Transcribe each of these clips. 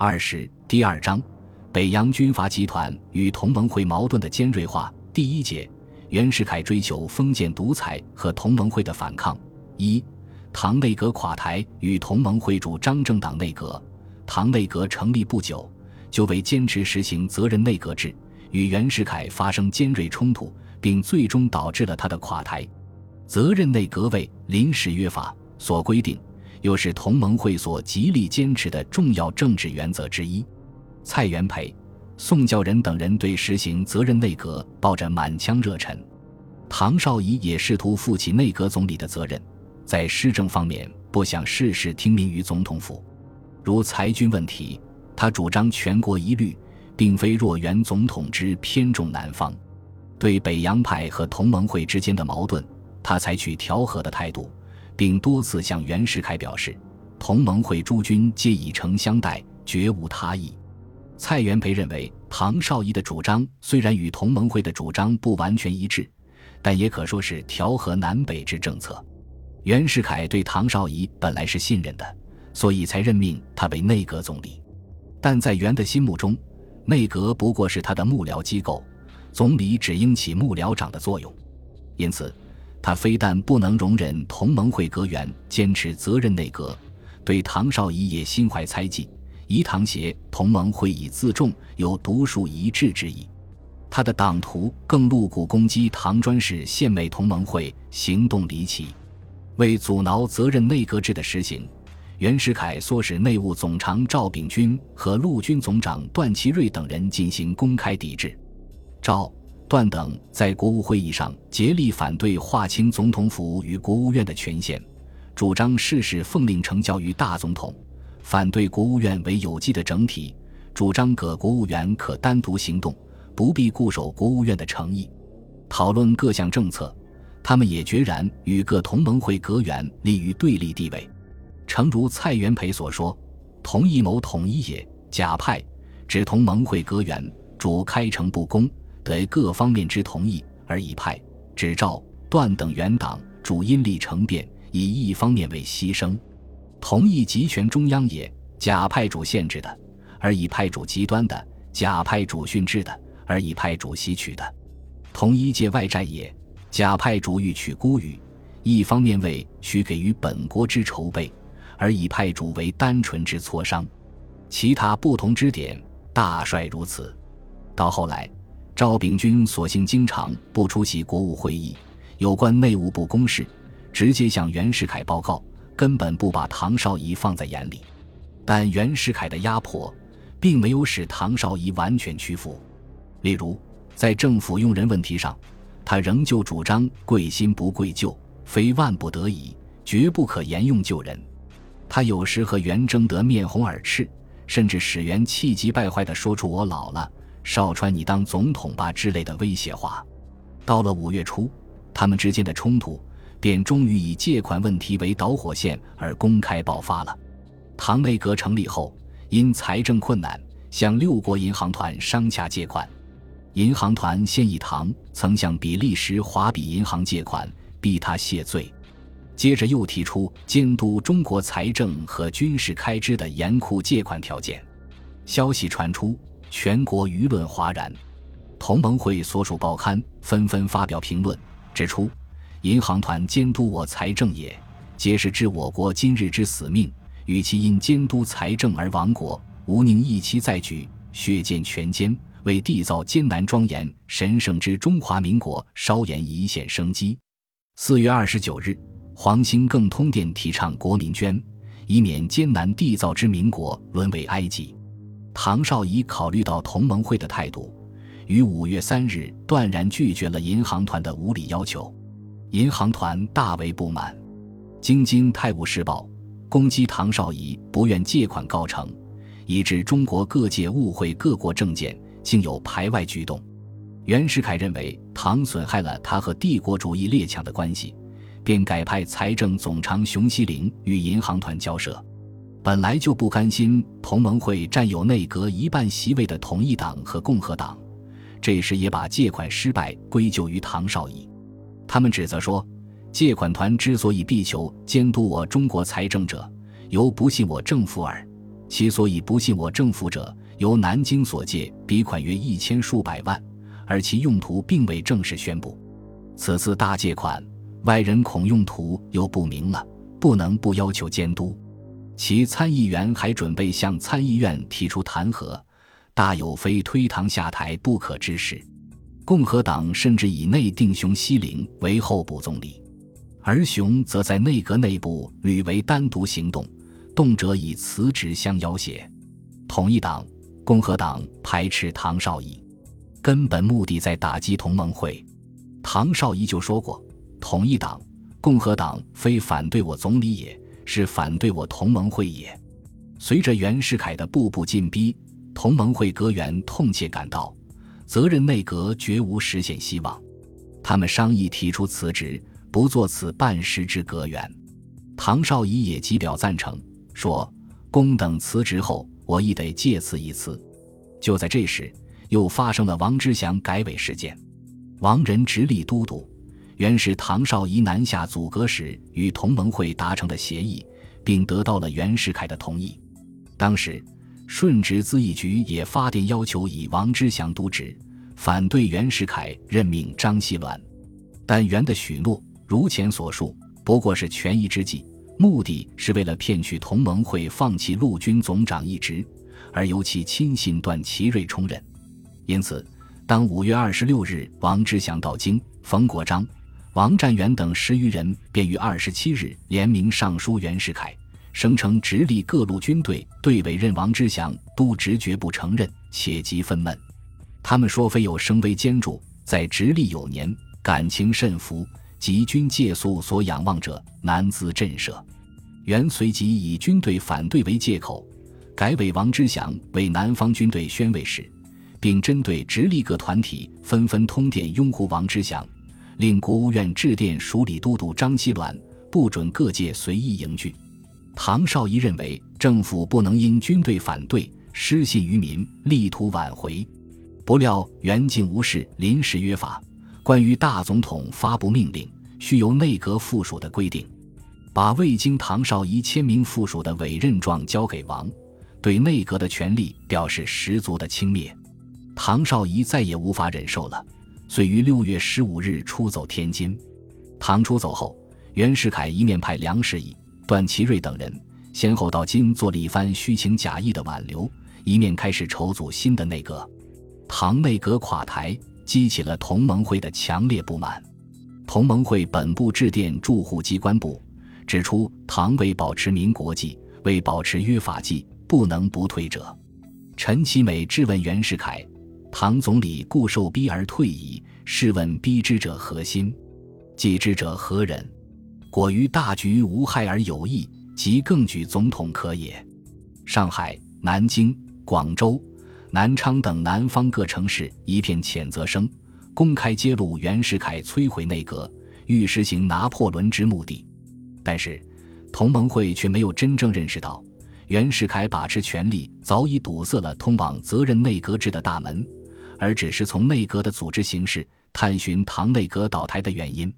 二十第二章，北洋军阀集团与同盟会矛盾的尖锐化。第一节，袁世凯追求封建独裁和同盟会的反抗。一，唐内阁垮台与同盟会主张政党内阁。唐内阁成立不久，就为坚持实行责任内阁制，与袁世凯发生尖锐冲突，并最终导致了他的垮台。责任内阁为临时约法所规定。又是同盟会所极力坚持的重要政治原则之一。蔡元培、宋教仁等人对实行责任内阁抱着满腔热忱，唐绍仪也试图负起内阁总理的责任，在施政方面不想事事听命于总统府。如裁军问题，他主张全国一律，并非若原总统之偏重南方。对北洋派和同盟会之间的矛盾，他采取调和的态度。并多次向袁世凯表示，同盟会诸军皆以诚相待，绝无他意。蔡元培认为，唐绍仪的主张虽然与同盟会的主张不完全一致，但也可说是调和南北之政策。袁世凯对唐绍仪本来是信任的，所以才任命他为内阁总理。但在袁的心目中，内阁不过是他的幕僚机构，总理只应起幕僚长的作用，因此。他非但不能容忍同盟会阁员坚持责任内阁，对唐绍仪也心怀猜忌，疑唐协同盟会以自重，有独树一帜之意。他的党徒更露骨攻击唐专事献媚同盟会，行动离奇。为阻挠责任内阁制的实行，袁世凯唆使内务总长赵秉钧和陆军总长段祺瑞等人进行公开抵制。赵。段等在国务会议上竭力反对划清总统府与国务院的权限，主张事事奉令呈交于大总统，反对国务院为有机的整体，主张各国务员可单独行动，不必固守国务院的诚意。讨论各项政策，他们也决然与各同盟会阁员立于对立地位。诚如蔡元培所说：“同一谋统一也。”甲派指同盟会阁员主开诚布公。得各方面之同意，而以派指赵段等元党主因力成变，以一方面为牺牲。同意集权中央也，甲派主限制的，而以派主极端的；甲派主训制的，而以派主吸取的。同一借外债也，甲派主欲取孤语，一方面为许给予本国之筹备，而以派主为单纯之磋商。其他不同之点，大率如此。到后来。赵秉钧索性经常不出席国务会议，有关内务部公事，直接向袁世凯报告，根本不把唐绍仪放在眼里。但袁世凯的压迫，并没有使唐绍仪完全屈服。例如，在政府用人问题上，他仍旧主张贵新不贵旧，非万不得已，绝不可沿用旧人。他有时和袁争得面红耳赤，甚至使袁气急败坏地说出“我老了”。少川，你当总统吧之类的威胁话。到了五月初，他们之间的冲突便终于以借款问题为导火线而公开爆发了。唐内阁成立后，因财政困难，向六国银行团商洽借款。银行团先以唐曾向比利时华比银行借款，逼他谢罪，接着又提出监督中国财政和军事开支的严酷借款条件。消息传出。全国舆论哗然，同盟会所属报刊纷纷发表评论，指出银行团监督我财政也，皆是治我国今日之死命。与其因监督财政而亡国，吾宁一期再举，血溅全歼，为缔造艰难庄严神圣之中华民国稍延一线生机。四月二十九日，黄兴更通电提倡国民捐，以免艰难缔造之民国沦为埃及。唐绍仪考虑到同盟会的态度，于五月三日断然拒绝了银行团的无理要求，银行团大为不满。京津泰晤士报攻击唐绍仪不愿借款告成，以致中国各界误会各国政见，竟有排外举动。袁世凯认为唐损害了他和帝国主义列强的关系，便改派财政总长熊希龄与银行团交涉。本来就不甘心同盟会占有内阁一半席位的统一党和共和党，这时也把借款失败归咎于唐绍仪。他们指责说，借款团之所以必求监督我中国财政者，由不信我政府耳。其所以不信我政府者，由南京所借笔款约一千数百万，而其用途并未正式宣布。此次大借款，外人恐用途又不明了，不能不要求监督。其参议员还准备向参议院提出弹劾，大有非推唐下台不可之势。共和党甚至以内定熊希龄为候补总理，而熊则在内阁内部屡为单独行动。动辄以辞职相要挟，统一党、共和党排斥唐绍仪，根本目的在打击同盟会。唐绍仪就说过：“统一党、共和党非反对我总理也，是反对我同盟会也。”随着袁世凯的步步进逼，同盟会阁员痛切感到，责任内阁绝无实现希望。他们商议提出辞职，不做此半时之阁员。唐绍仪也极表赞成。说：“公等辞职后，我亦得借此一辞。”就在这时，又发生了王之祥改委事件。王仁直隶都督，原是唐绍仪南下阻隔时与同盟会达成的协议，并得到了袁世凯的同意。当时，顺直咨议局也发电要求以王之祥督职，反对袁世凯任命张锡銮。但袁的许诺，如前所述，不过是权宜之计。目的是为了骗取同盟会放弃陆军总长一职，而由其亲信段祺瑞充任。因此，当五月二十六日王之祥到京，冯国璋、王占元等十余人便于二十七日联名上书袁世凯，声称直隶各路军队对委任王之祥都直绝不承认，且极愤懑。他们说，非有声威兼著，在直隶有年，感情甚服。及军借宿所仰望者，难自震慑。袁随即以军队反对为借口，改委王之祥为南方军队宣慰使，并针对直隶各团体纷纷通电拥护王之祥，令国务院致电署理都督张锡銮，不准各界随意迎聚。唐绍仪认为政府不能因军队反对失信于民，力图挽回。不料袁竟无视临时约法。关于大总统发布命令需由内阁附属的规定，把未经唐绍仪签名附属的委任状交给王，对内阁的权力表示十足的轻蔑。唐绍仪再也无法忍受了，遂于六月十五日出走天津。唐出走后，袁世凯一面派梁士仪、段祺瑞等人先后到京做了一番虚情假意的挽留，一面开始筹组新的内阁。唐内阁垮台。激起了同盟会的强烈不满。同盟会本部致电驻沪机关部，指出唐为保持民国纪，为保持约法纪，不能不退者。陈其美质问袁世凯：“唐总理固受逼而退矣，试问逼之者何心？继之者何人？果于大局无害而有益，即更举总统可也。”上海、南京、广州。南昌等南方各城市一片谴责声，公开揭露袁世凯摧毁内阁、欲实行拿破仑之目的。但是，同盟会却没有真正认识到，袁世凯把持权力早已堵塞了通往责任内阁制的大门，而只是从内阁的组织形式探寻唐内阁倒台的原因。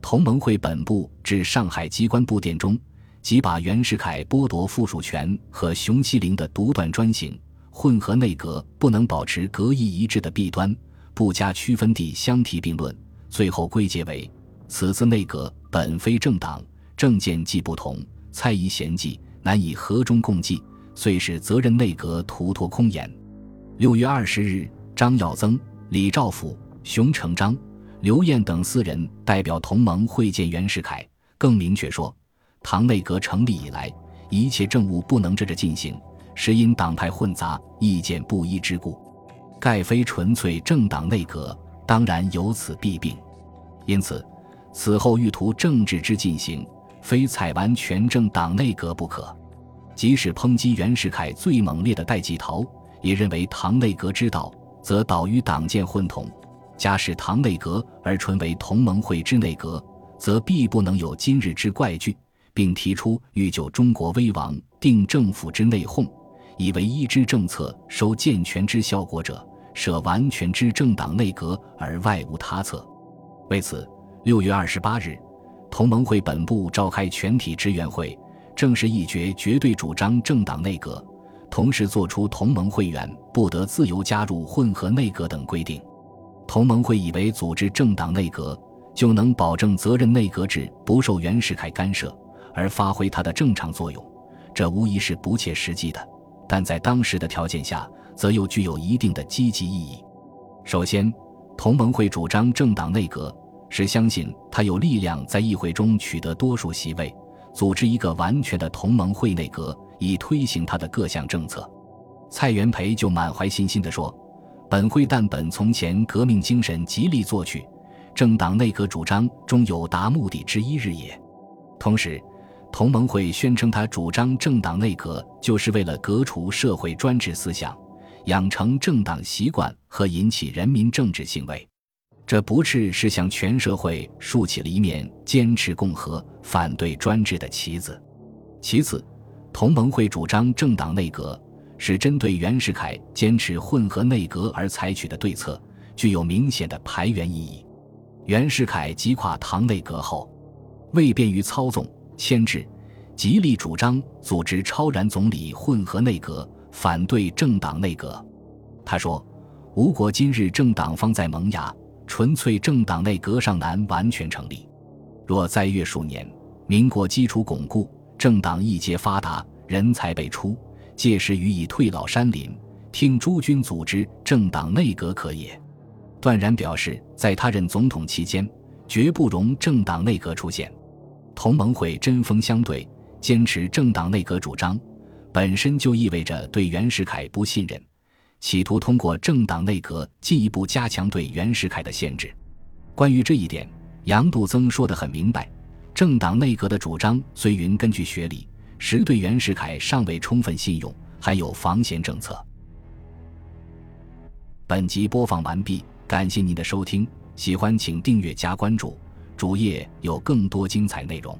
同盟会本部至上海机关部电中，即把袁世凯剥夺附属权和熊希龄的独断专行。混合内阁不能保持阁意一致的弊端，不加区分地相提并论，最后归结为此次内阁本非政党，政见既不同，猜疑嫌忌，难以和衷共济，遂使责任内阁徒托空言。六月二十日，张耀曾、李兆甫、熊成章、刘晏等四人代表同盟会见袁世凯，更明确说，唐内阁成立以来，一切政务不能这着进行。是因党派混杂、意见不一之故，盖非纯粹政党内阁，当然有此弊病。因此，此后欲图政治之进行，非采完全政党内阁不可。即使抨击袁世凯最猛烈的戴季陶，也认为唐内阁之道，则导于党建混同；假使唐内阁而纯为同盟会之内阁，则必不能有今日之怪惧，并提出欲就中国危亡，定政府之内讧。以为一之政策收健全之效果者，设完全之政党内阁而外无他策。为此，六月二十八日，同盟会本部召开全体支援会，正式议决绝对主张政党内阁，同时作出同盟会员不得自由加入混合内阁等规定。同盟会以为组织政党内阁就能保证责任内阁制不受袁世凯干涉而发挥它的正常作用，这无疑是不切实际的。但在当时的条件下，则又具有一定的积极意义。首先，同盟会主张政党内阁，是相信他有力量在议会中取得多数席位，组织一个完全的同盟会内阁，以推行他的各项政策。蔡元培就满怀信心地说。本会但本从前革命精神极力作去，政党内阁主张终有达目的之一日也。同时，同盟会宣称他主张政党内阁，就是为了革除社会专制思想，养成政党习惯和引起人民政治行为。这不啻是向全社会竖起了一面坚持共和、反对专制的旗子。其次，同盟会主张政党内阁。是针对袁世凯坚持混合内阁而采取的对策，具有明显的排袁意义。袁世凯击垮唐内阁后，为便于操纵牵制，极力主张组织超然总理混合内阁，反对政党内阁。他说：“吴国今日政党方在萌芽，纯粹政党内阁尚难完全成立。若再越数年，民国基础巩固，政党一节发达，人才辈出。”届时予以退老山林，听诸君组织政党内阁可也。断然表示，在他任总统期间，绝不容政党内阁出现。同盟会针锋相对，坚持政党内阁主张，本身就意味着对袁世凯不信任，企图通过政党内阁进一步加强对袁世凯的限制。关于这一点，杨度曾说得很明白：政党内阁的主张虽云根据学理。实对袁世凯尚未充分信用，还有防闲政策。本集播放完毕，感谢您的收听，喜欢请订阅加关注，主页有更多精彩内容。